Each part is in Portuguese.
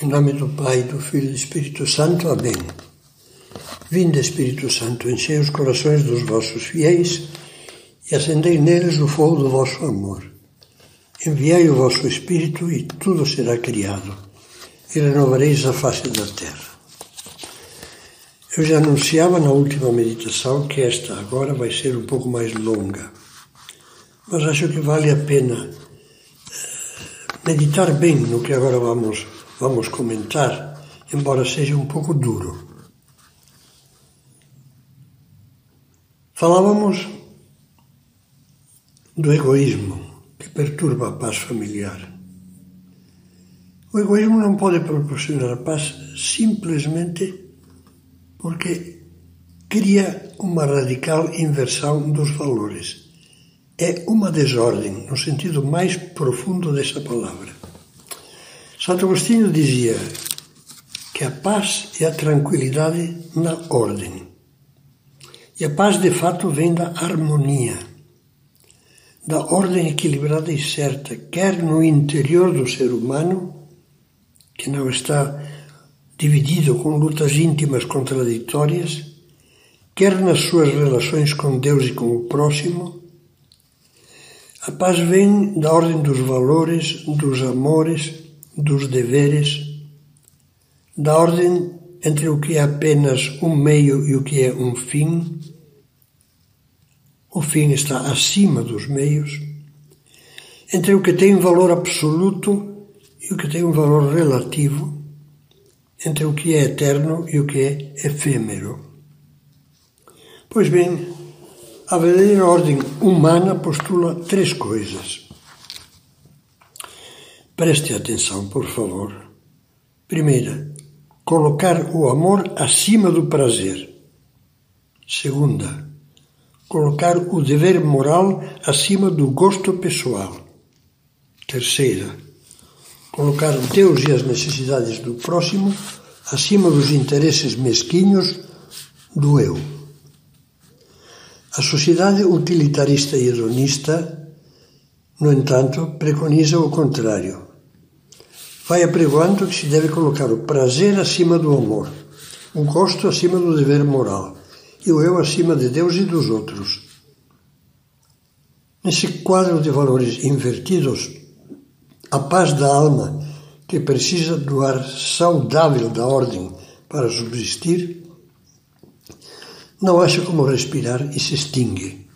Em nome do Pai, do Filho e do Espírito Santo. Amém. Vinde, Espírito Santo, enchei os corações dos vossos fiéis e acendei neles o fogo do vosso amor. Enviai o vosso Espírito e tudo será criado, e renovareis a face da terra. Eu já anunciava na última meditação que esta agora vai ser um pouco mais longa, mas acho que vale a pena eh, meditar bem no que agora vamos vamos comentar, embora seja um pouco duro. Falávamos do egoísmo que perturba a paz familiar. O egoísmo não pode proporcionar paz simplesmente porque cria uma radical inversão dos valores. É uma desordem, no sentido mais profundo dessa palavra. Santo Agostinho dizia que a paz é a tranquilidade na ordem. E a paz, de fato, vem da harmonia, da ordem equilibrada e certa, quer no interior do ser humano, que não está dividido com lutas íntimas contraditórias, quer nas suas relações com Deus e com o próximo. A paz vem da ordem dos valores, dos amores, dos deveres, da ordem entre o que é apenas um meio e o que é um fim. O fim está acima dos meios, entre o que tem valor absoluto e o que tem um valor relativo, entre o que é eterno e o que é efêmero. Pois bem, a verdadeira ordem humana postula três coisas. Preste atenção, por favor. Primeira, colocar o amor acima do prazer. Segunda, colocar o dever moral acima do gosto pessoal. Terceira, colocar Deus e as necessidades do próximo acima dos interesses mesquinhos do eu. A sociedade utilitarista e hedonista, no entanto, preconiza o contrário vai apregoando que se deve colocar o prazer acima do amor, o gosto acima do dever moral e o eu acima de Deus e dos outros. Nesse quadro de valores invertidos, a paz da alma, que precisa do ar saudável da ordem para subsistir, não acha como respirar e se extingue.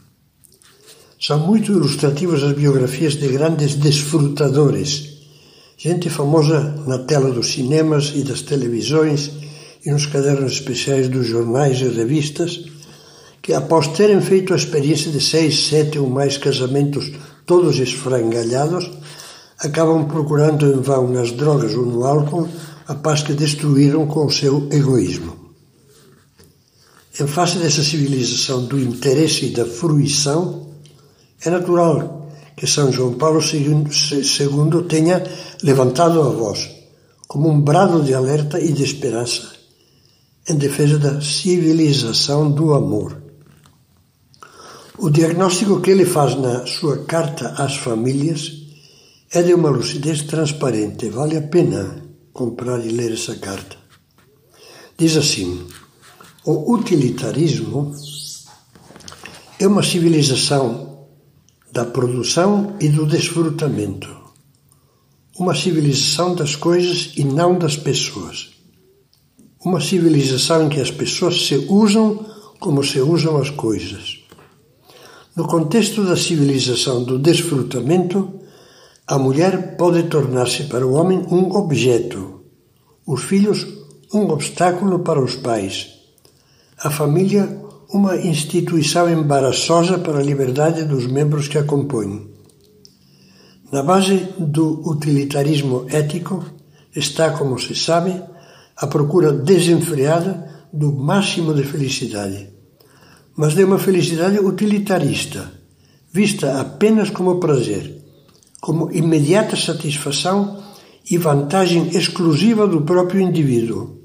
São muito ilustrativas as biografias de grandes desfrutadores Gente famosa na tela dos cinemas e das televisões e nos cadernos especiais dos jornais e revistas, que após terem feito a experiência de seis, sete ou mais casamentos todos esfrangalhados, acabam procurando em vão nas drogas ou no álcool a paz que destruíram com o seu egoísmo. Em face dessa civilização do interesse e da fruição, é natural que São João Paulo II tenha levantado a voz como um brado de alerta e de esperança em defesa da civilização do amor. O diagnóstico que ele faz na sua carta às famílias é de uma lucidez transparente. Vale a pena comprar e ler essa carta. Diz assim: o utilitarismo é uma civilização da produção e do desfrutamento. Uma civilização das coisas e não das pessoas. Uma civilização em que as pessoas se usam como se usam as coisas. No contexto da civilização do desfrutamento, a mulher pode tornar-se para o homem um objeto, os filhos um obstáculo para os pais, a família uma instituição embaraçosa para a liberdade dos membros que a compõem. Na base do utilitarismo ético está, como se sabe, a procura desenfreada do máximo de felicidade, mas de uma felicidade utilitarista, vista apenas como prazer, como imediata satisfação e vantagem exclusiva do próprio indivíduo,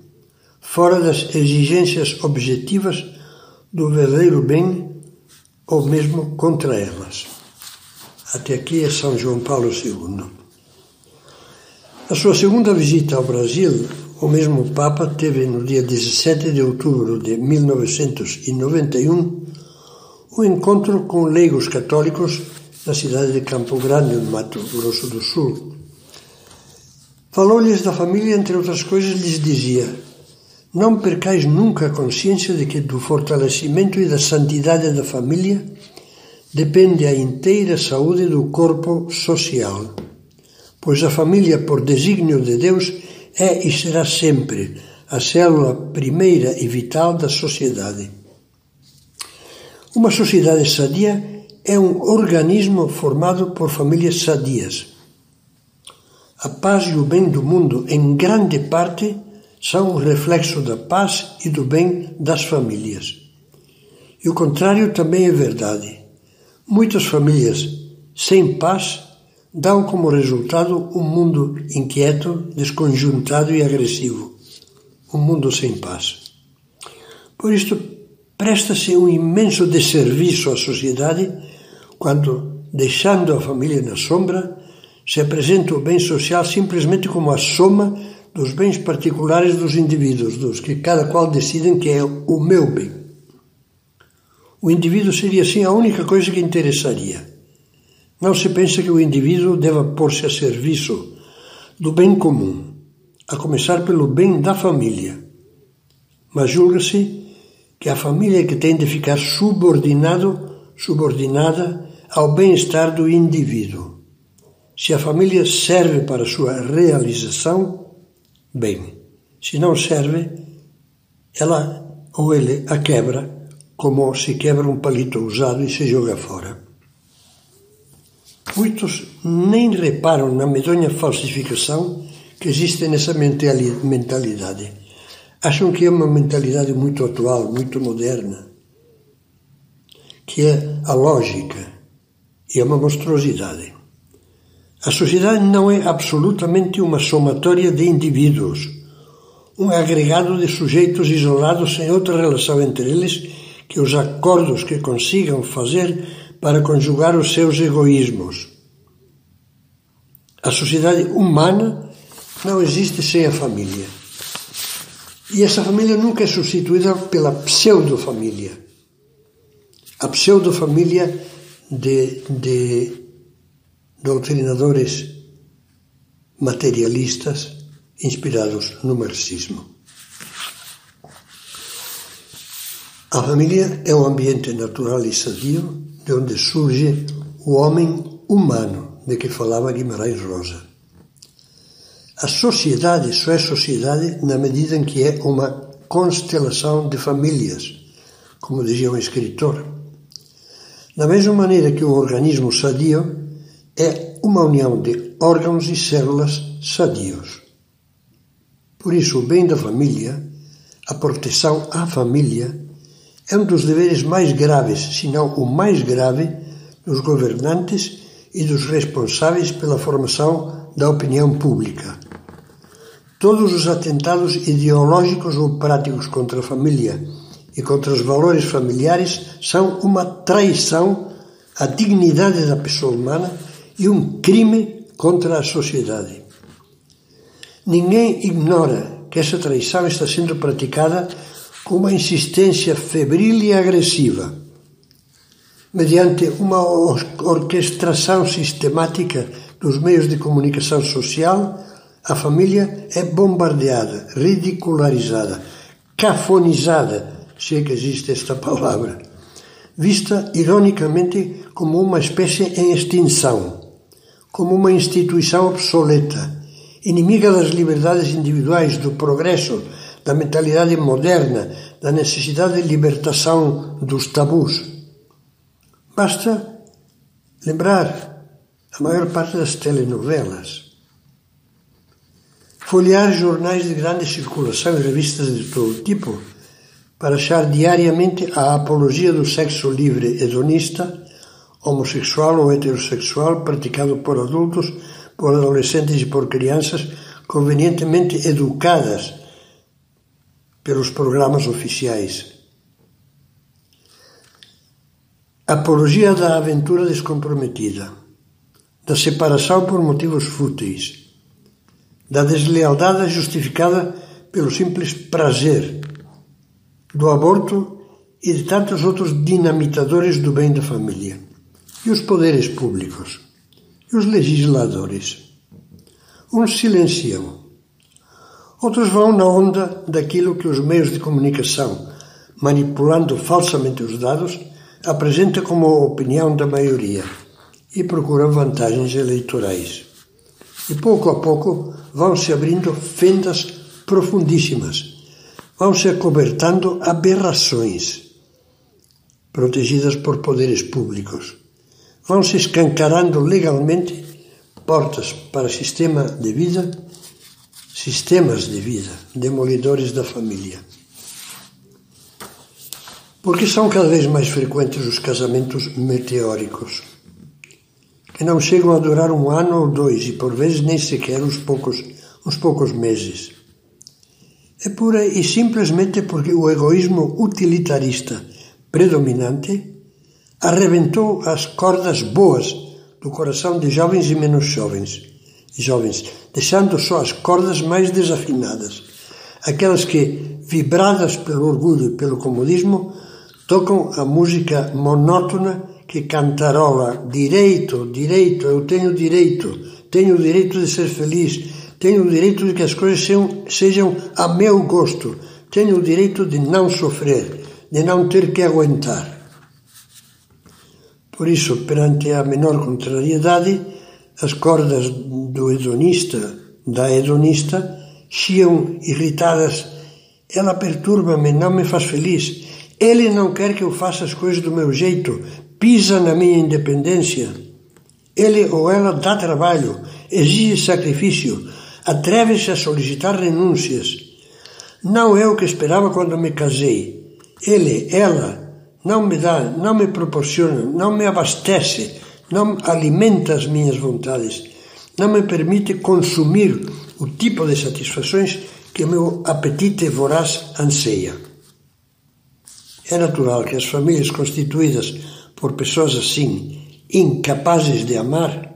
fora das exigências objetivas do verdadeiro bem ou mesmo contra elas. Até aqui é São João Paulo II. Na sua segunda visita ao Brasil, o mesmo Papa teve no dia 17 de outubro de 1991 um encontro com leigos católicos na cidade de Campo Grande, no Mato Grosso do Sul. Falou-lhes da família, entre outras coisas, lhes dizia: Não percais nunca a consciência de que do fortalecimento e da santidade da família depende a inteira saúde do corpo social pois a família, por desígnio de Deus, é e será sempre a célula primeira e vital da sociedade. Uma sociedade sadia é um organismo formado por famílias sadias. A paz e o bem do mundo, em grande parte, são o reflexo da paz e do bem das famílias. E o contrário também é verdade. Muitas famílias sem paz dão como resultado um mundo inquieto, desconjuntado e agressivo, um mundo sem paz. Por isto, presta-se um imenso desserviço à sociedade quando, deixando a família na sombra, se apresenta o bem social simplesmente como a soma dos bens particulares dos indivíduos, dos que cada qual decidem que é o meu bem. O indivíduo seria assim a única coisa que interessaria. Não se pensa que o indivíduo deva pôr-se a serviço do bem comum, a começar pelo bem da família. Mas julga-se que a família é que tem de ficar subordinado, subordinada ao bem-estar do indivíduo. Se a família serve para sua realização, bem. Se não serve, ela ou ele a quebra, como se quebra um palito usado e se joga fora. Muitos nem reparam na medonha falsificação que existe nessa mentalidade. Acham que é uma mentalidade muito atual, muito moderna, que é a lógica e é uma monstruosidade. A sociedade não é absolutamente uma somatória de indivíduos, um agregado de sujeitos isolados sem outra relação entre eles que os acordos que consigam fazer para conjugar os seus egoísmos. A sociedade humana não existe sem a família. E essa família nunca é substituída pela pseudo-família. A pseudo-família de, de doutrinadores materialistas inspirados no marxismo. A família é um ambiente natural e sadio de onde surge o homem humano de que falava Guimarães Rosa. A sociedade só é sociedade na medida em que é uma constelação de famílias, como dizia um escritor. Da mesma maneira que um organismo sadio é uma união de órgãos e células sadios. Por isso, o bem da família, a proteção à família, é um dos deveres mais graves, se não o mais grave, dos governantes e dos responsáveis pela formação da opinião pública. Todos os atentados ideológicos ou práticos contra a família e contra os valores familiares são uma traição à dignidade da pessoa humana e um crime contra a sociedade. Ninguém ignora que essa traição está sendo praticada uma insistência febril e agressiva, mediante uma orquestração sistemática dos meios de comunicação social, a família é bombardeada, ridicularizada, cafonizada, se é que existe esta palavra, vista ironicamente como uma espécie em extinção, como uma instituição obsoleta, inimiga das liberdades individuais, do progresso, da mentalidade moderna, da necessidade de libertação dos tabus. Basta lembrar a maior parte das telenovelas, folhear jornais de grande circulação e revistas de todo tipo para achar diariamente a apologia do sexo livre hedonista, homossexual ou heterossexual praticado por adultos, por adolescentes e por crianças convenientemente educadas pelos programas oficiais. Apologia da aventura descomprometida, da separação por motivos fúteis, da deslealdade justificada pelo simples prazer, do aborto e de tantos outros dinamitadores do bem da família. E os poderes públicos, e os legisladores. Uns silenciam, outros vão na onda daquilo que os meios de comunicação, manipulando falsamente os dados, apresentam como opinião da maioria e procuram vantagens eleitorais. E pouco a pouco vão se abrindo fendas profundíssimas, vão se acobertando aberrações protegidas por poderes públicos. Vão se escancarando legalmente portas para sistema de vida, sistemas de vida, demolidores da família. Porque são cada vez mais frequentes os casamentos meteóricos que não chegam a durar um ano ou dois e por vezes nem sequer uns poucos, uns poucos meses. É pura e simplesmente porque o egoísmo utilitarista predominante arrebentou as cordas boas do coração de jovens e menos jovens, jovens, deixando só as cordas mais desafinadas, aquelas que, vibradas pelo orgulho e pelo comodismo, tocam a música monótona que cantarola direito, direito, eu tenho direito, tenho o direito de ser feliz, tenho o direito de que as coisas sejam, sejam a meu gosto, tenho o direito de não sofrer, de não ter que aguentar. Por isso, perante a menor contrariedade, as cordas do hedonista, da hedonista, chiam irritadas. Ela perturba-me, não me faz feliz. Ele não quer que eu faça as coisas do meu jeito, pisa na minha independência. Ele ou ela dá trabalho, exige sacrifício, atreve-se a solicitar renúncias. Não é o que esperava quando me casei. Ele, ela, não me dá, não me proporciona, não me abastece, não alimenta as minhas vontades, não me permite consumir o tipo de satisfações que o meu apetite voraz anseia. É natural que as famílias constituídas por pessoas assim, incapazes de amar,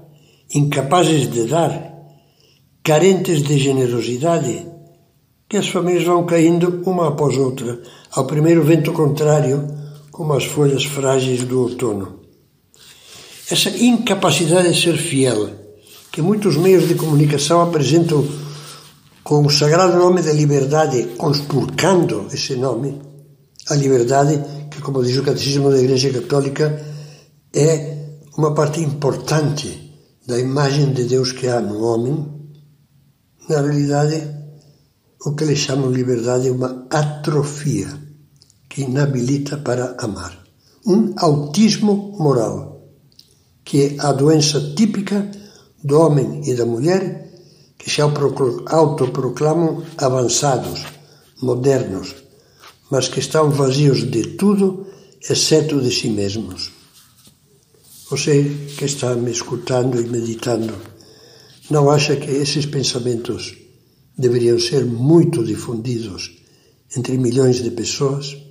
incapazes de dar, carentes de generosidade, que as famílias vão caindo uma após outra, ao primeiro vento contrário, como as folhas frágeis do outono. Essa incapacidade de ser fiel, que muitos meios de comunicação apresentam com o sagrado nome da liberdade, conspurcando esse nome, a liberdade que, como diz o Catecismo da Igreja Católica, é uma parte importante da imagem de Deus que há no homem, na realidade, o que eles chamam liberdade é uma atrofia que inabilita para amar. Um autismo moral, que é a doença típica do homem e da mulher que se autoproclamam avançados, modernos, mas que estão vazios de tudo, exceto de si mesmos. Você que está me escutando e meditando, não acha que esses pensamentos deveriam ser muito difundidos entre milhões de pessoas?